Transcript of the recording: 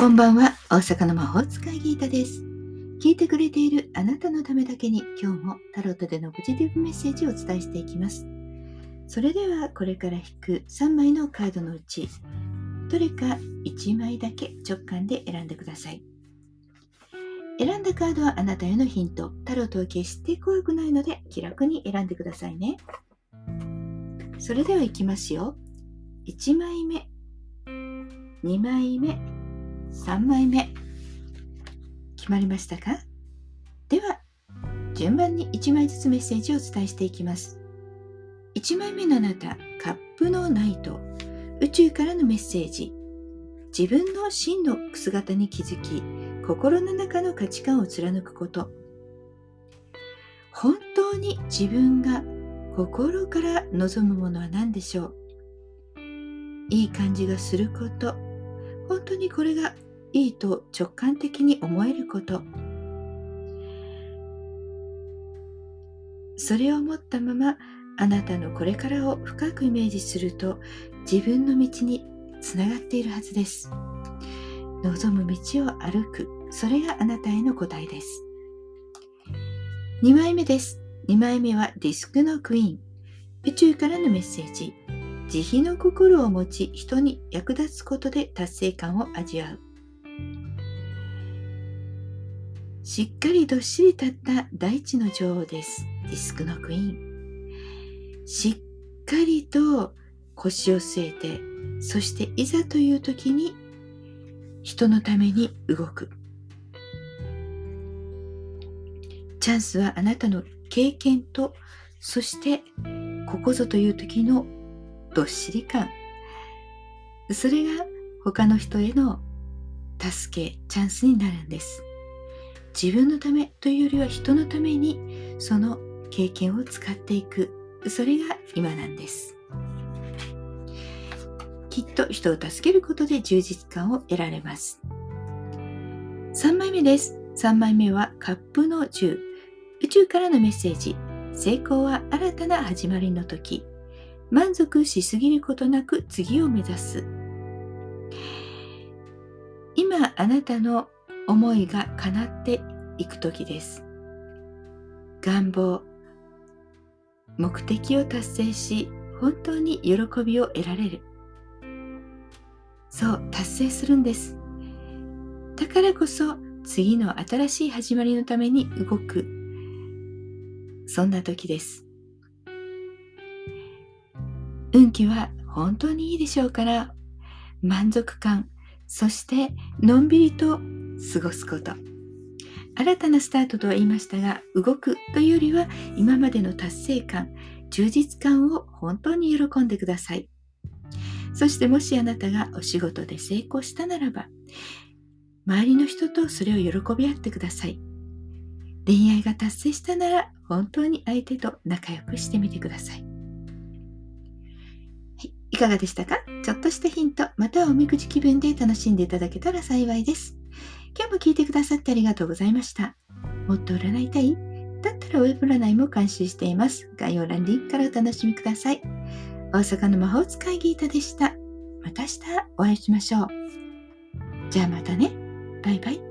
こんばんは、大阪の魔法使いギータです。聞いてくれているあなたのためだけに今日もタロットでのポジティブメッセージをお伝えしていきます。それではこれから引く3枚のカードのうち、どれか1枚だけ直感で選んでください。選んだカードはあなたへのヒント。タロットは決して怖くないので気楽に選んでくださいね。それではいきますよ。1枚目、2枚目、3枚目決まりましたか？では順番に1枚ずつメッセージをお伝えしていきます。1枚目のあなたカップのナイト。宇宙からのメッセージ。自分の真の姿に気づき心の中の価値観を貫くこと。本当に自分が心から望むものは何でしょう？いい感じがすること。本当にこれがいいと直感的に思えること。それを持ったままあなたのこれからを深くイメージすると自分の道につながっているはずです。望む道を歩く。それがあなたへの答えです。2枚目です。2枚目はディスクのクイーン。宇宙からのメッセージ。慈悲の心を持ち人に役立つことで達成感を味わう。しっかりどっしり立った大地の女王です。ディスクのクイーン。しっかりと腰を据えてそしていざという時に人のために動く。チャンスはあなたの経験とそしてここぞという時のどっしり感。それが他の人への助けチャンスになるんです。自分のためというよりは人のためにその経験を使っていく。それが今なんです。きっと人を助けることで充実感を得られます。3枚目です。3枚目はカップの10宇宙からのメッセージ。成功は新たな始まりの時。満足しすぎることなく次を目指す。今あなたの思いが叶っていく時です。願望目的を達成し本当に喜びを得られる。そう達成するんです。だからこそ次の新しい始まりのために動く。そんな時です。気は本当にいいでしょうから満足感そしてのんびりと過ごすこと。新たなスタートとは言いましたが動くというよりは今までの達成感充実感を本当に喜んでください。そしてもしあなたがお仕事で成功したならば周りの人とそれを喜び合ってください。恋愛が達成したなら本当に相手と仲良くしてみてください。いかがでしたか？ちょっとしたヒント、またはおみくじ気分で楽しんでいただけたら幸いです。今日も聞いてくださってありがとうございました。もっと占いたい？だったらウェブ占いも監修しています。概要欄リンクからお楽しみください。大阪の魔法使いギータでした。また明日お会いしましょう。じゃあまたね。バイバイ。